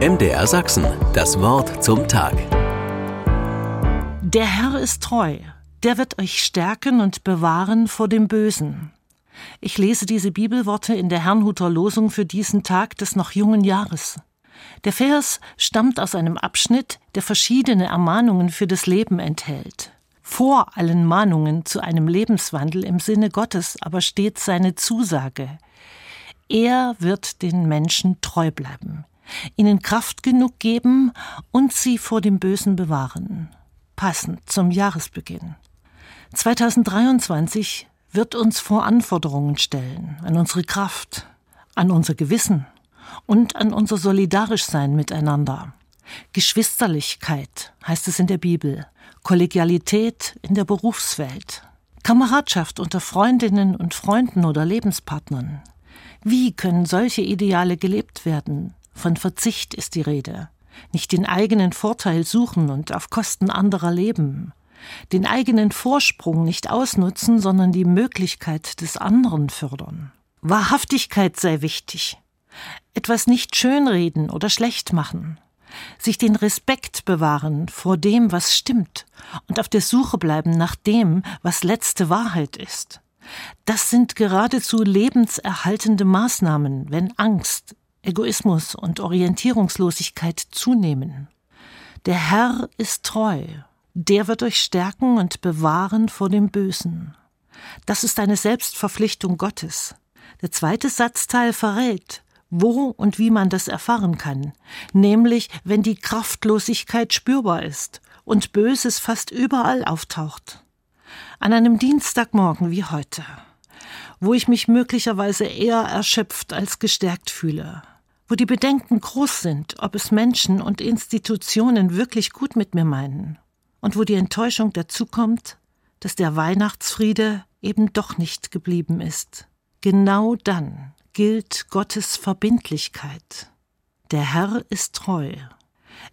MDR Sachsen, das Wort zum Tag. Der Herr ist treu, der wird euch stärken und bewahren vor dem Bösen. Ich lese diese Bibelworte in der Herrnhuter Losung für diesen Tag des noch jungen Jahres. Der Vers stammt aus einem Abschnitt, der verschiedene Ermahnungen für das Leben enthält. Vor allen Mahnungen zu einem Lebenswandel im Sinne Gottes aber steht seine Zusage. Er wird den Menschen treu bleiben, ihnen Kraft genug geben und sie vor dem Bösen bewahren. Passend zum Jahresbeginn. 2023 wird uns vor Anforderungen stellen, an unsere Kraft, an unser Gewissen und an unser Solidarischsein miteinander. Geschwisterlichkeit heißt es in der Bibel, Kollegialität in der Berufswelt, Kameradschaft unter Freundinnen und Freunden oder Lebenspartnern. Wie können solche Ideale gelebt werden? Von Verzicht ist die Rede. Nicht den eigenen Vorteil suchen und auf Kosten anderer leben. Den eigenen Vorsprung nicht ausnutzen, sondern die Möglichkeit des anderen fördern. Wahrhaftigkeit sei wichtig. Etwas nicht schönreden oder schlecht machen. Sich den Respekt bewahren vor dem, was stimmt und auf der Suche bleiben nach dem, was letzte Wahrheit ist. Das sind geradezu lebenserhaltende Maßnahmen, wenn Angst, Egoismus und Orientierungslosigkeit zunehmen. Der Herr ist treu, der wird euch stärken und bewahren vor dem Bösen. Das ist eine Selbstverpflichtung Gottes. Der zweite Satzteil verrät, wo und wie man das erfahren kann, nämlich wenn die Kraftlosigkeit spürbar ist und Böses fast überall auftaucht. An einem Dienstagmorgen wie heute, wo ich mich möglicherweise eher erschöpft als gestärkt fühle, wo die Bedenken groß sind, ob es Menschen und Institutionen wirklich gut mit mir meinen, und wo die Enttäuschung dazukommt, dass der Weihnachtsfriede eben doch nicht geblieben ist. Genau dann gilt Gottes Verbindlichkeit. Der Herr ist treu.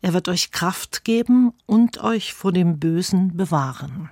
Er wird euch Kraft geben und euch vor dem Bösen bewahren.